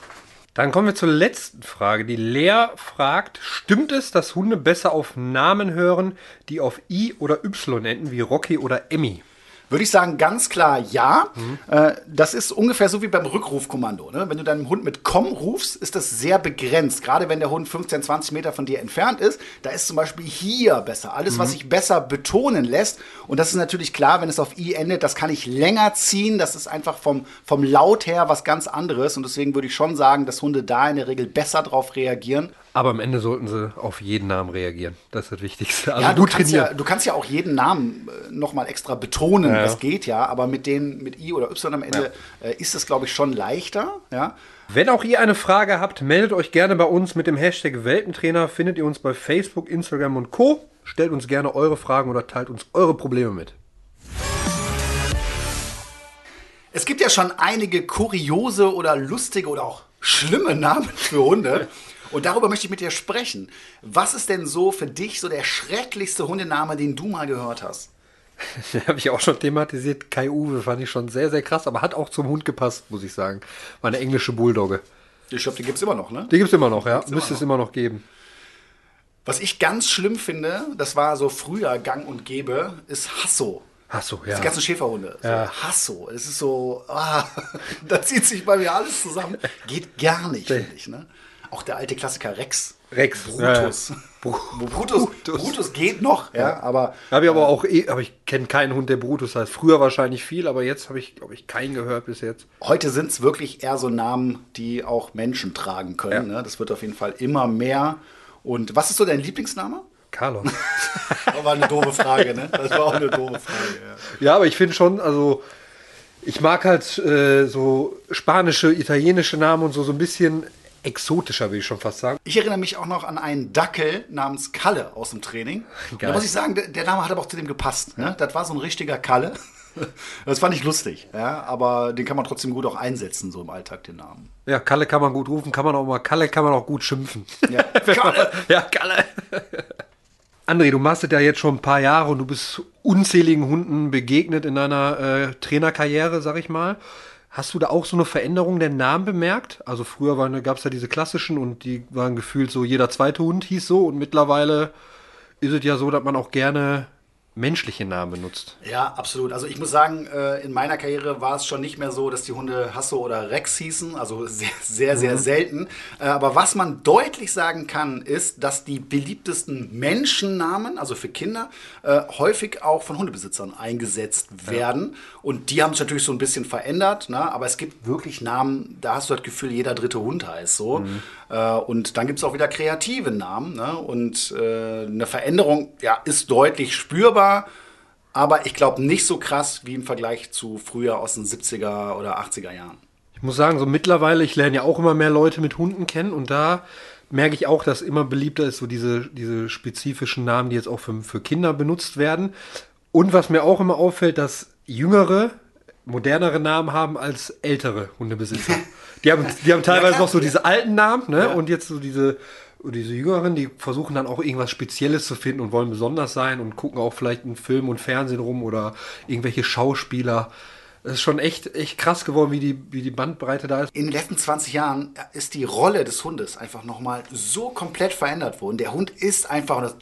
Dann kommen wir zur letzten Frage. Die Lea fragt, stimmt es, dass Hunde besser auf Namen hören, die auf I oder Y enden, wie Rocky oder Emmy? Würde ich sagen, ganz klar ja. Mhm. Äh, das ist ungefähr so wie beim Rückrufkommando. Ne? Wenn du deinem Hund mit Komm rufst, ist das sehr begrenzt. Gerade wenn der Hund 15, 20 Meter von dir entfernt ist, da ist zum Beispiel hier besser. Alles, mhm. was sich besser betonen lässt. Und das ist natürlich klar, wenn es auf I endet, das kann ich länger ziehen. Das ist einfach vom, vom Laut her was ganz anderes. Und deswegen würde ich schon sagen, dass Hunde da in der Regel besser drauf reagieren. Aber am Ende sollten sie auf jeden Namen reagieren. Das ist das Wichtigste. Also ja, du, kannst ja, du kannst ja auch jeden Namen äh, nochmal extra betonen. Ja. Das geht ja. Aber mit denen, mit I oder Y am Ende ja. äh, ist es, glaube ich, schon leichter. Ja. Wenn auch ihr eine Frage habt, meldet euch gerne bei uns mit dem Hashtag Welpentrainer. Findet ihr uns bei Facebook, Instagram und Co. Stellt uns gerne eure Fragen oder teilt uns eure Probleme mit. Es gibt ja schon einige kuriose oder lustige oder auch schlimme Namen für Hunde. Und darüber möchte ich mit dir sprechen. Was ist denn so für dich so der schrecklichste Hundename, den du mal gehört hast? Den habe ich auch schon thematisiert. Kai Uwe fand ich schon sehr, sehr krass, aber hat auch zum Hund gepasst, muss ich sagen. War eine englische Bulldogge. Ich glaube, die gibt es immer noch, ne? Die gibt es immer noch, ja. Müsste es immer noch geben. Was ich ganz schlimm finde, das war so früher gang und gäbe, ist Hasso. Hasso, ja. Die ganzen Schäferhunde. Ja. So, Hasso. Es ist so, ah, da zieht sich bei mir alles zusammen. Geht gar nicht, finde ich, ne? Auch der alte Klassiker Rex. Rex. Brutus. Ja, Brutus. Brutus. Brutus geht noch, ja, aber. Habe ich aber auch, eh, aber ich kenne keinen Hund, der Brutus heißt. Früher wahrscheinlich viel, aber jetzt habe ich, glaube ich, keinen gehört bis jetzt. Heute sind es wirklich eher so Namen, die auch Menschen tragen können. Ja. Ne? Das wird auf jeden Fall immer mehr. Und was ist so dein Lieblingsname? Carlos. das war eine doofe Frage, ne? Das war auch eine doofe Frage. Ja, ja aber ich finde schon, also Ich mag halt äh, so spanische, italienische Namen und so, so ein bisschen exotischer, will ich schon fast sagen. Ich erinnere mich auch noch an einen Dackel namens Kalle aus dem Training. Da muss ich sagen, der, Name hat aber auch zu dem gepasst. Ne? Das war so ein richtiger Kalle. Das fand ich lustig, ja, aber den kann man trotzdem gut auch einsetzen, so im Alltag, den Namen. Ja, Kalle kann man gut rufen, kann man auch mal, Kalle kann man auch gut schimpfen. Ja, Kalle! ja, Kalle! André, du machst das ja jetzt schon ein paar Jahre und du bist unzähligen Hunden begegnet in deiner äh, Trainerkarriere, sag ich mal. Hast du da auch so eine Veränderung der Namen bemerkt? Also früher gab es ja diese klassischen und die waren gefühlt so, jeder zweite Hund hieß so und mittlerweile ist es ja so, dass man auch gerne menschliche Namen benutzt. Ja, absolut. Also ich muss sagen, äh, in meiner Karriere war es schon nicht mehr so, dass die Hunde Hasso oder Rex hießen, also sehr, sehr, sehr mhm. selten. Äh, aber was man deutlich sagen kann, ist, dass die beliebtesten Menschennamen, also für Kinder, äh, häufig auch von Hundebesitzern eingesetzt werden. Ja. Und die haben sich natürlich so ein bisschen verändert, ne? aber es gibt wirklich Namen, da hast du das Gefühl, jeder dritte Hund heißt so. Mhm. Und dann gibt es auch wieder kreative Namen. Ne? Und eine Veränderung ja, ist deutlich spürbar spürbar, aber ich glaube nicht so krass wie im Vergleich zu früher aus den 70er oder 80er Jahren. Ich muss sagen, so mittlerweile, ich lerne ja auch immer mehr Leute mit Hunden kennen und da merke ich auch, dass immer beliebter ist, so diese, diese spezifischen Namen, die jetzt auch für, für Kinder benutzt werden. Und was mir auch immer auffällt, dass jüngere, modernere Namen haben als ältere Hundebesitzer. Die haben, die haben teilweise ja, noch so diese alten Namen, ne? Und jetzt so diese diese Jüngeren, die versuchen dann auch irgendwas Spezielles zu finden und wollen besonders sein und gucken auch vielleicht in Film und Fernsehen rum oder irgendwelche Schauspieler. Es ist schon echt, echt krass geworden, wie die, wie die Bandbreite da ist. In den letzten 20 Jahren ist die Rolle des Hundes einfach nochmal so komplett verändert worden. Der Hund ist einfach, und das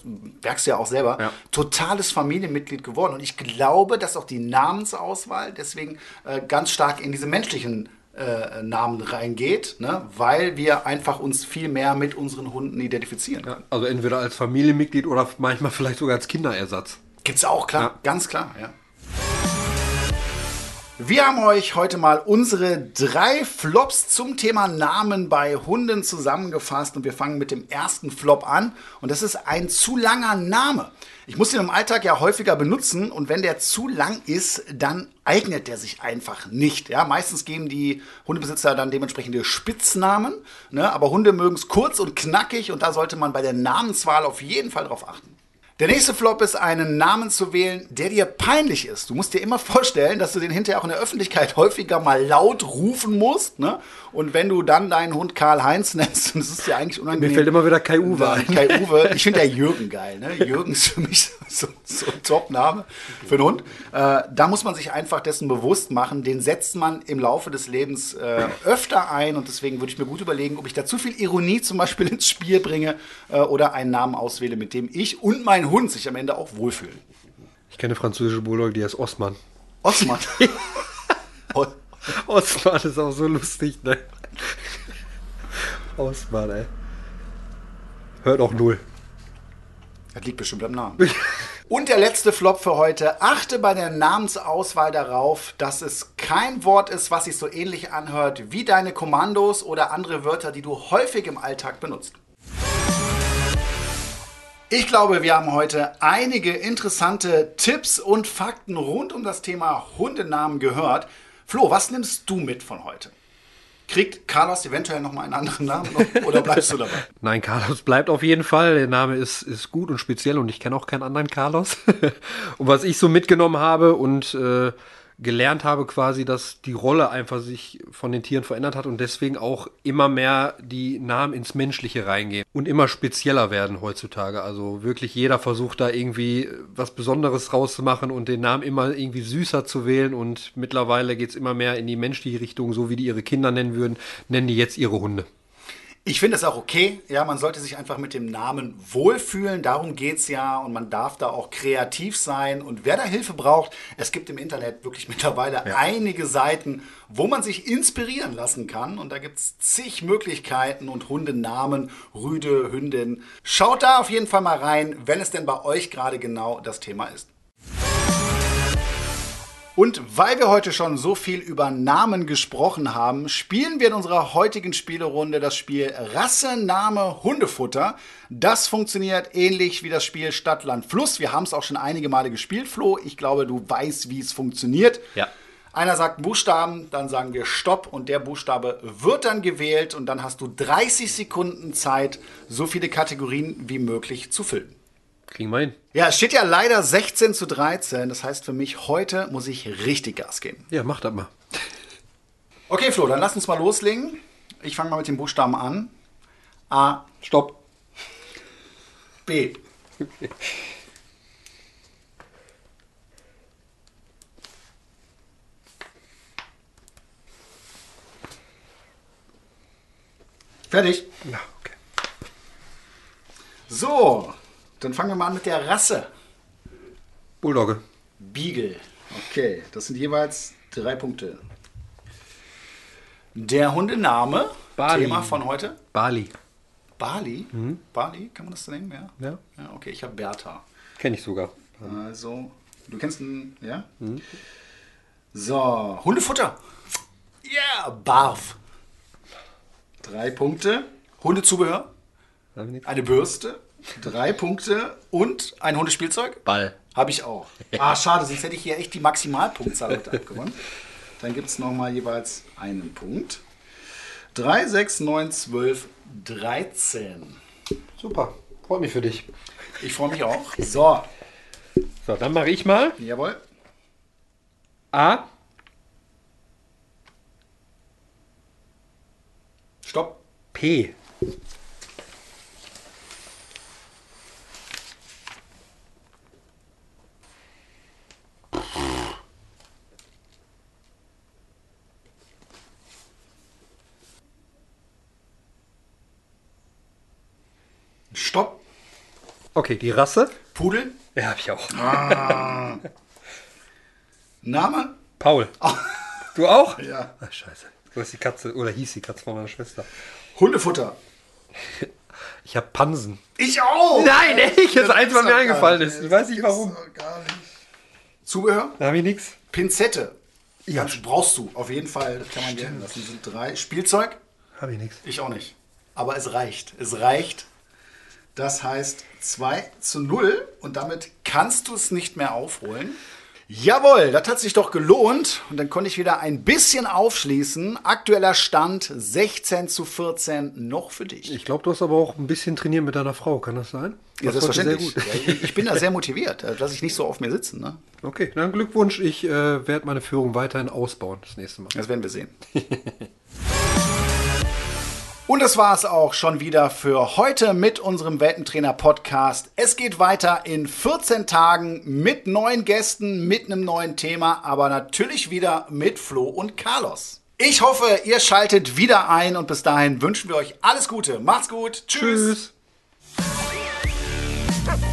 merkst du ja auch selber, ja. totales Familienmitglied geworden. Und ich glaube, dass auch die Namensauswahl deswegen äh, ganz stark in diese menschlichen äh, Namen reingeht, ne? weil wir einfach uns viel mehr mit unseren Hunden identifizieren. Ja, also entweder als Familienmitglied oder manchmal vielleicht sogar als Kinderersatz. Gibt's auch, klar, ja. ganz klar, ja. Wir haben euch heute mal unsere drei Flops zum Thema Namen bei Hunden zusammengefasst und wir fangen mit dem ersten Flop an und das ist ein zu langer Name. Ich muss den im Alltag ja häufiger benutzen und wenn der zu lang ist, dann eignet der sich einfach nicht. Ja, meistens geben die Hundebesitzer dann dementsprechende Spitznamen, ne? aber Hunde mögen es kurz und knackig und da sollte man bei der Namenswahl auf jeden Fall drauf achten. Der nächste Flop ist, einen Namen zu wählen, der dir peinlich ist. Du musst dir immer vorstellen, dass du den hinterher auch in der Öffentlichkeit häufiger mal laut rufen musst. Ne? Und wenn du dann deinen Hund Karl-Heinz nennst, und das ist ja eigentlich unangenehm. Mir fällt immer wieder Kai-Uwe ein. Kai-Uwe, ich finde der Jürgen geil. Ne? Jürgen ist für mich so, so ein Top-Name für einen Hund. Äh, da muss man sich einfach dessen bewusst machen. Den setzt man im Laufe des Lebens äh, öfter ein. Und deswegen würde ich mir gut überlegen, ob ich da zu viel Ironie zum Beispiel ins Spiel bringe äh, oder einen Namen auswähle, mit dem ich und mein Hund sich am Ende auch wohlfühlen. Ich kenne französische Bulldog, die heißt Osman. Osman? Osman ist auch so lustig, ne? Osman, ey. Hört auch null. Das liegt bestimmt am Namen. Und der letzte Flop für heute. Achte bei der Namensauswahl darauf, dass es kein Wort ist, was sich so ähnlich anhört wie deine Kommandos oder andere Wörter, die du häufig im Alltag benutzt. Ich glaube, wir haben heute einige interessante Tipps und Fakten rund um das Thema Hundenamen gehört. Flo, was nimmst du mit von heute? Kriegt Carlos eventuell nochmal einen anderen Namen oder bleibst du dabei? Nein, Carlos bleibt auf jeden Fall. Der Name ist, ist gut und speziell und ich kenne auch keinen anderen Carlos. und was ich so mitgenommen habe und äh, gelernt habe quasi, dass die Rolle einfach sich von den Tieren verändert hat und deswegen auch immer mehr die Namen ins Menschliche reingehen und immer spezieller werden heutzutage. Also wirklich jeder versucht da irgendwie was Besonderes rauszumachen und den Namen immer irgendwie süßer zu wählen und mittlerweile geht es immer mehr in die menschliche Richtung, so wie die ihre Kinder nennen würden, nennen die jetzt ihre Hunde. Ich finde es auch okay. Ja, man sollte sich einfach mit dem Namen wohlfühlen. Darum geht es ja. Und man darf da auch kreativ sein. Und wer da Hilfe braucht, es gibt im Internet wirklich mittlerweile ja. einige Seiten, wo man sich inspirieren lassen kann. Und da gibt es zig Möglichkeiten und Hundenamen, Rüde, Hündin. Schaut da auf jeden Fall mal rein, wenn es denn bei euch gerade genau das Thema ist. Und weil wir heute schon so viel über Namen gesprochen haben, spielen wir in unserer heutigen Spielerunde das Spiel Rasse, Name, Hundefutter. Das funktioniert ähnlich wie das Spiel Stadt, Land, Fluss. Wir haben es auch schon einige Male gespielt, Flo. Ich glaube, du weißt, wie es funktioniert. Ja. Einer sagt Buchstaben, dann sagen wir Stopp und der Buchstabe wird dann gewählt und dann hast du 30 Sekunden Zeit, so viele Kategorien wie möglich zu füllen. Kriegen wir hin. Ja, es steht ja leider 16 zu 13. Das heißt für mich, heute muss ich richtig Gas geben. Ja, mach das mal. Okay, Flo, dann lass uns mal loslegen. Ich fange mal mit den Buchstaben an. A. Stopp. B. Fertig? Ja, okay. So, dann fangen wir mal an mit der Rasse. Bulldogge. Beagle. Okay, das sind jeweils drei Punkte. Der Hundename, Bali. Thema von heute. Bali. Bali? Mhm. Bali, kann man das so nennen? Ja. Ja. ja okay, ich habe Bertha. Kenne ich sogar. Also, du kennst einen, ja? Mhm. So, Hundefutter. Ja, yeah, Barf. Drei Punkte. Hundezubehör. Eine Bürste. Drei Punkte. Und ein Hundespielzeug. Ball. Habe ich auch. Ah, schade, sonst hätte ich hier echt die Maximalpunktzahl heute abgewonnen. Dann gibt es nochmal jeweils einen Punkt. 3, 6, 9, 12, 13. Super. Freut mich für dich. Ich freue mich auch. So. So, dann mache ich mal. Jawohl. A. Stopp. P. Stopp. Okay, die Rasse? Pudel. Ja, habe ich auch. Ah. Name? Paul. Du auch? Ja. Ach, scheiße. Du hast die Katze, oder hieß die Katze von meiner Schwester. Hundefutter. Ich habe Pansen. Ich auch. Nein, echt, das Das eins, was mir eingefallen ist. Ich weiß nicht warum. Gar nicht. Zubehör? Da habe ich nichts. Pinzette. Ja. Das brauchst du auf jeden Fall. Das kann man gelten lassen. Das sind drei. Spielzeug? Habe ich nichts. Ich auch nicht. Aber es reicht. Es reicht. Das heißt 2 zu 0 und damit kannst du es nicht mehr aufholen. Jawohl, das hat sich doch gelohnt und dann konnte ich wieder ein bisschen aufschließen. Aktueller Stand 16 zu 14 noch für dich. Ich glaube, du hast aber auch ein bisschen trainiert mit deiner Frau, kann das sein? Ja, Das selbstverständlich. Sehr gut. Ja, ich- bin da sehr motiviert. Da lasse ich nicht so auf mir sitzen. Ne? Okay, dann Glückwunsch. Ich äh, werde meine Führung weiterhin ausbauen das nächste Mal. Das werden wir sehen. Und das war es auch schon wieder für heute mit unserem Weltentrainer-Podcast. Es geht weiter in 14 Tagen mit neuen Gästen, mit einem neuen Thema, aber natürlich wieder mit Flo und Carlos. Ich hoffe, ihr schaltet wieder ein und bis dahin wünschen wir euch alles Gute. Macht's gut. Tschüss. Tschüss.